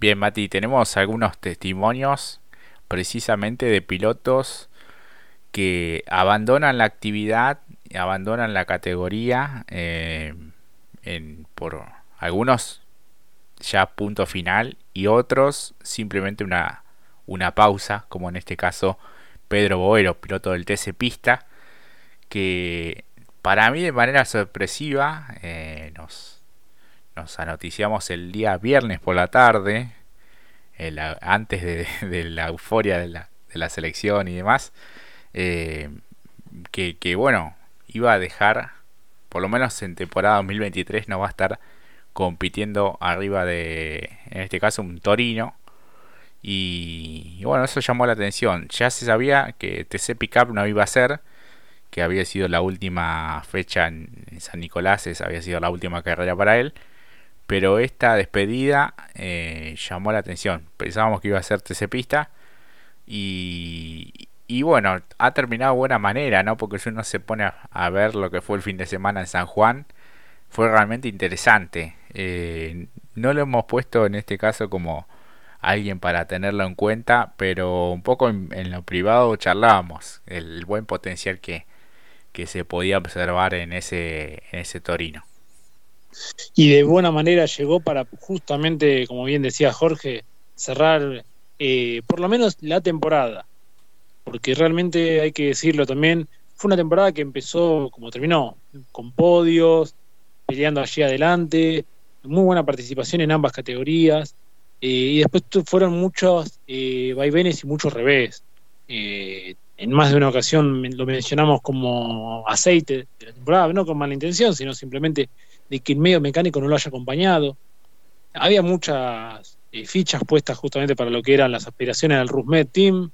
Bien, Mati, tenemos algunos testimonios precisamente de pilotos que abandonan la actividad, abandonan la categoría, eh, en, por algunos ya punto final y otros simplemente una, una pausa, como en este caso Pedro Boero, piloto del TC Pista, que para mí de manera sorpresiva eh, nos, nos anoticiamos el día viernes por la tarde, antes de, la euforia de la, de la, selección y demás, eh, que, bueno, iba a dejar, por lo menos en temporada 2023 no va a estar compitiendo arriba de, en este caso, un Torino. Y, bueno, eso llamó la atención. Ya se sabía que TC Pickup no iba a ser, que había sido la última fecha en, San Nicolás, había sido la última carrera para él. Pero esta despedida eh, llamó la atención. Pensábamos que iba a ser TC Pista. Y, y bueno, ha terminado de buena manera, ¿no? Porque si uno se pone a, ver lo que fue el fin de semana en San Juan, fue realmente interesante. Eh, no lo hemos puesto en este caso como alguien para tenerlo en cuenta, pero un poco en, lo privado charlábamos el buen potencial que, que se podía observar en ese, en ese Torino. Y de buena manera llegó para justamente, como bien decía Jorge, cerrar eh, por lo menos la temporada, porque realmente hay que decirlo también, fue una temporada que empezó como terminó, con podios, peleando allí adelante, muy buena participación en ambas categorías, eh, y después fueron muchos eh, vaivenes y muchos revés. Eh, en más de una ocasión lo mencionamos como aceite de la temporada, no con mala intención, sino simplemente de que el medio mecánico no lo haya acompañado. Había muchas fichas puestas justamente para lo que eran las aspiraciones del Rusmet Team.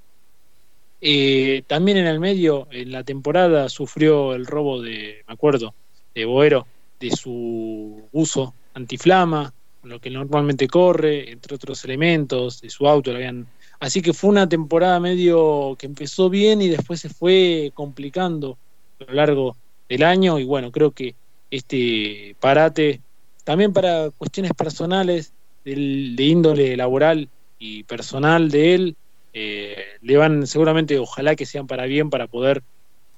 también en el medio, en la temporada, sufrió el robo de, me acuerdo, de Boero, de su uso antiflama, lo que normalmente corre, entre otros elementos, de su auto. habían... Así que fue una temporada medio que empezó bien y después se fue complicando a lo largo del año y bueno, creo que este parate, también para cuestiones personales de índole laboral y personal de él, eh, le van seguramente, ojalá que sean para bien, para poder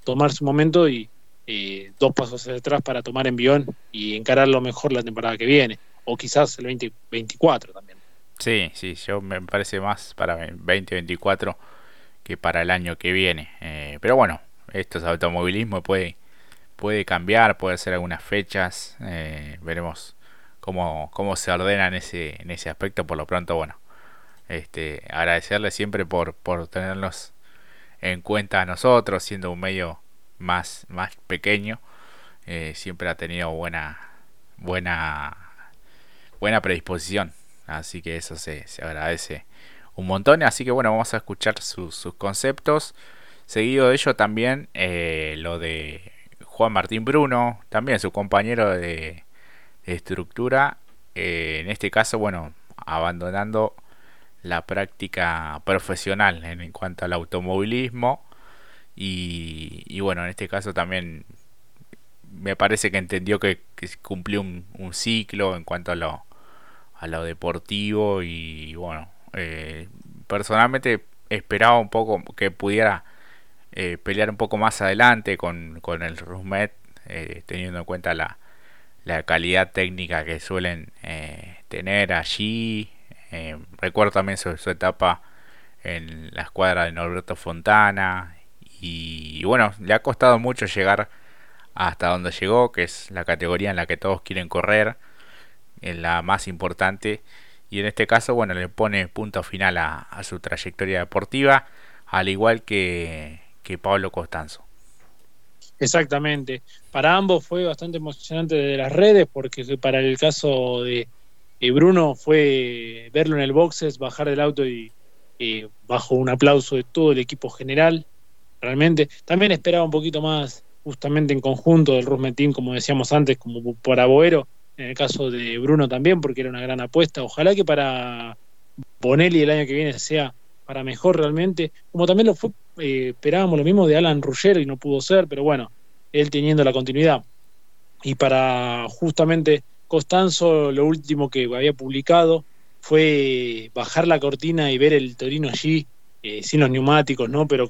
tomar su momento y, eh, dos pasos hacia atrás para tomar envión y encararlo mejor la temporada que viene, o quizás el 2024 también. Sí, sí, yo me parece más para 2024 que para el año que viene. Eh, pero bueno, esto es automovilismo, puede, puede cambiar, puede ser algunas fechas, eh, veremos cómo, cómo se ordena en ese, en ese aspecto. Por lo pronto, bueno, este, agradecerle siempre por, por tenernos en cuenta a nosotros, siendo un medio más, más pequeño, eh, siempre ha tenido buena, buena, buena predisposición. Así que eso se, agradece un montón. Así que bueno, vamos a escuchar sus conceptos. Seguido de ello también eh, lo de Juan Martín Bruno, también su compañero de, estructura. Eh, en este caso, bueno, abandonando la práctica profesional en cuanto al automovilismo y, bueno, en este caso también me parece que entendió que, cumplió un, ciclo en cuanto a lo, a lo deportivo y bueno, eh, personalmente esperaba un poco que pudiera eh, pelear un poco más adelante con, con el Rusmet, eh, teniendo en cuenta la, la calidad técnica que suelen tener allí. recuerdo también su, su etapa en la escuadra de Norberto Fontana y, bueno, le ha costado mucho llegar hasta donde llegó, que es la categoría en la que todos quieren correr, en la más importante. Y en este caso, bueno, le pone punto final a, su trayectoria deportiva, al igual que, que Pablo Costanzo. Exactamente. Para ambos fue bastante emocionante de las redes, porque para el caso de, Bruno fue verlo en el boxes, bajar del auto y bajo un aplauso de todo el equipo general realmente. También esperaba un poquito más justamente en conjunto del Rusmetín, como decíamos antes, como para Boero, en el caso de Bruno también, porque era una gran apuesta. Ojalá que para Bonelli el año que viene sea para mejor realmente, como también lo fue, eh, esperábamos lo mismo de Alan Ruggero y no pudo ser, pero bueno, él teniendo la continuidad. Y para justamente Costanzo, lo último que había publicado fue bajar la cortina y ver el Torino allí, eh, sin los neumáticos, ¿no? Pero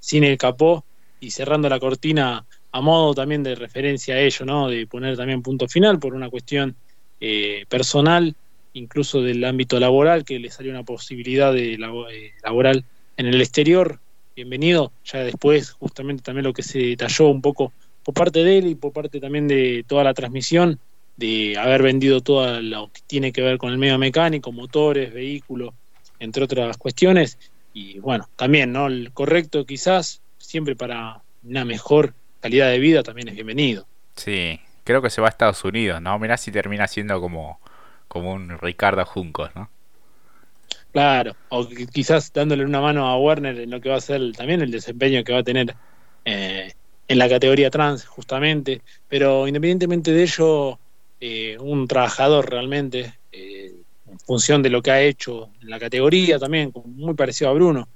sin el capó y cerrando la cortina a modo también de referencia a ello, ¿no? De poner también punto final por una cuestión eh, personal, incluso del ámbito laboral, que le salió una posibilidad de eh, laboral en el exterior. Bienvenido. Ya después, justamente también lo que se detalló un poco por parte de él y por parte también de toda la transmisión, de haber vendido todo lo que tiene que ver con el medio mecánico, motores, vehículos, entre otras cuestiones. Y bueno, también, ¿no? El correcto quizás, siempre para una mejor calidad de vida también es bienvenido. Sí, creo que se va a Estados Unidos, ¿no? Mirá si termina siendo como, como un Ricardo Juncos, ¿no? Claro, o quizás dándole una mano a Werner en lo que va a ser también el desempeño que va a tener eh, en la categoría trans, justamente. Pero independientemente de ello, eh, un trabajador realmente, eh, en función de lo que ha hecho en la categoría también, muy parecido a Bruno.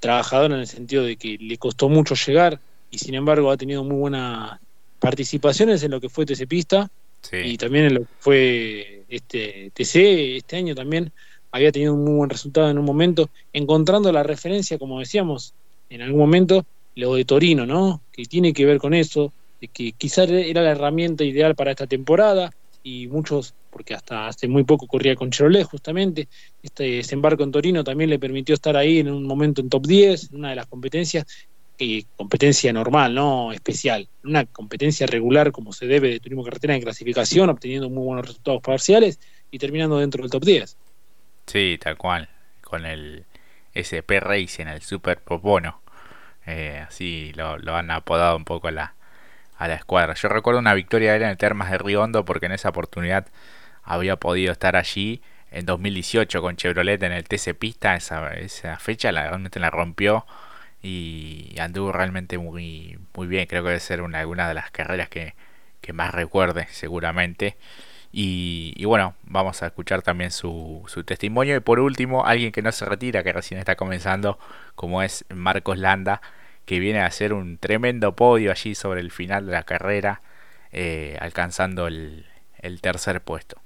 Trabajador en el sentido de que le costó mucho llegar y sin embargo ha tenido muy buenas participaciones en lo que fue TC Pista y también en lo que fue este TC este año también había tenido un muy buen resultado en un momento, encontrando la referencia, como decíamos, en algún momento, lo de Torino, ¿no? Que tiene que ver con eso, de que quizás era la herramienta ideal para esta temporada y muchos, porque hasta hace muy poco corría con Chevrolet justamente, este desembarco en Torino también le permitió estar ahí en un momento en top 10, en una de las competencias, competencia normal, no especial, una competencia regular como se debe de turismo carretera en clasificación, obteniendo muy buenos resultados parciales y terminando dentro del top 10. Sí, tal cual, con el SP Racing, el Super Popono. Eh, así lo, lo, han apodado un poco a la, a la escuadra. Yo recuerdo una victoria de él en el Termas de Riondo porque en esa oportunidad había podido estar allí en 2018 con Chevrolet en el TC Pista. Esa, esa fecha la, realmente la rompió y anduvo realmente muy, muy bien. Creo que debe ser una, de las carreras que, que más recuerde seguramente. Y, y, bueno, vamos a escuchar también su, su, testimonio. Y por último, alguien que no se retira, que recién está comenzando, como es Marcos Landa, que viene a hacer un tremendo podio allí sobre el final de la carrera, eh, alcanzando el, el, tercer puesto.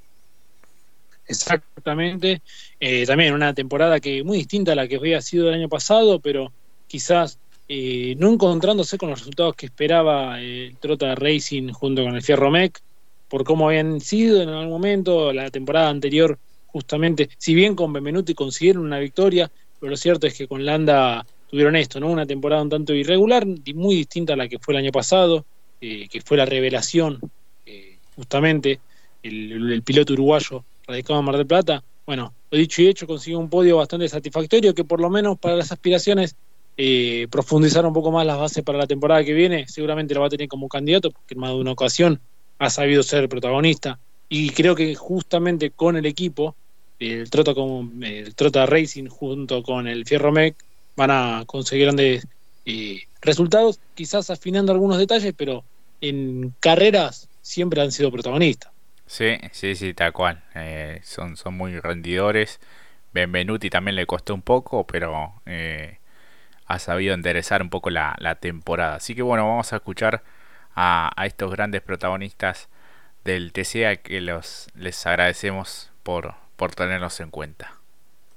Exactamente. Eh, también una temporada que muy distinta a la que había sido el año pasado, pero quizás eh, no encontrándose con los resultados que esperaba el Trota Racing junto con el Fierro Mec, por cómo habían sido en algún momento, la temporada anterior, justamente, si bien con Benvenuti consiguieron una victoria, pero lo cierto es que con Landa tuvieron esto, ¿no? Una temporada un tanto irregular, muy distinta a la que fue el año pasado, eh, que fue la revelación, eh, justamente, el, piloto uruguayo radicado en Mar del Plata. Bueno, lo dicho y hecho, consiguió un podio bastante satisfactorio que por lo menos para las aspiraciones eh, profundizar un poco más las bases para la temporada que viene, seguramente lo va a tener como candidato, porque en más de una ocasión ha sabido ser protagonista. Y creo que justamente con el equipo, el Trota, con, el Trota Racing junto con el Fierro Mec, van a conseguir grandes eh, resultados, quizás afinando algunos detalles, pero en carreras siempre han sido protagonistas. Sí, sí, sí, tal cual. Eh, son, son muy rendidores. Benvenuti también le costó un poco, pero eh, ha sabido enderezar un poco la, la, temporada. Así que bueno, vamos a escuchar a, a estos grandes protagonistas del TCA que los, les agradecemos por, por tenerlos en cuenta.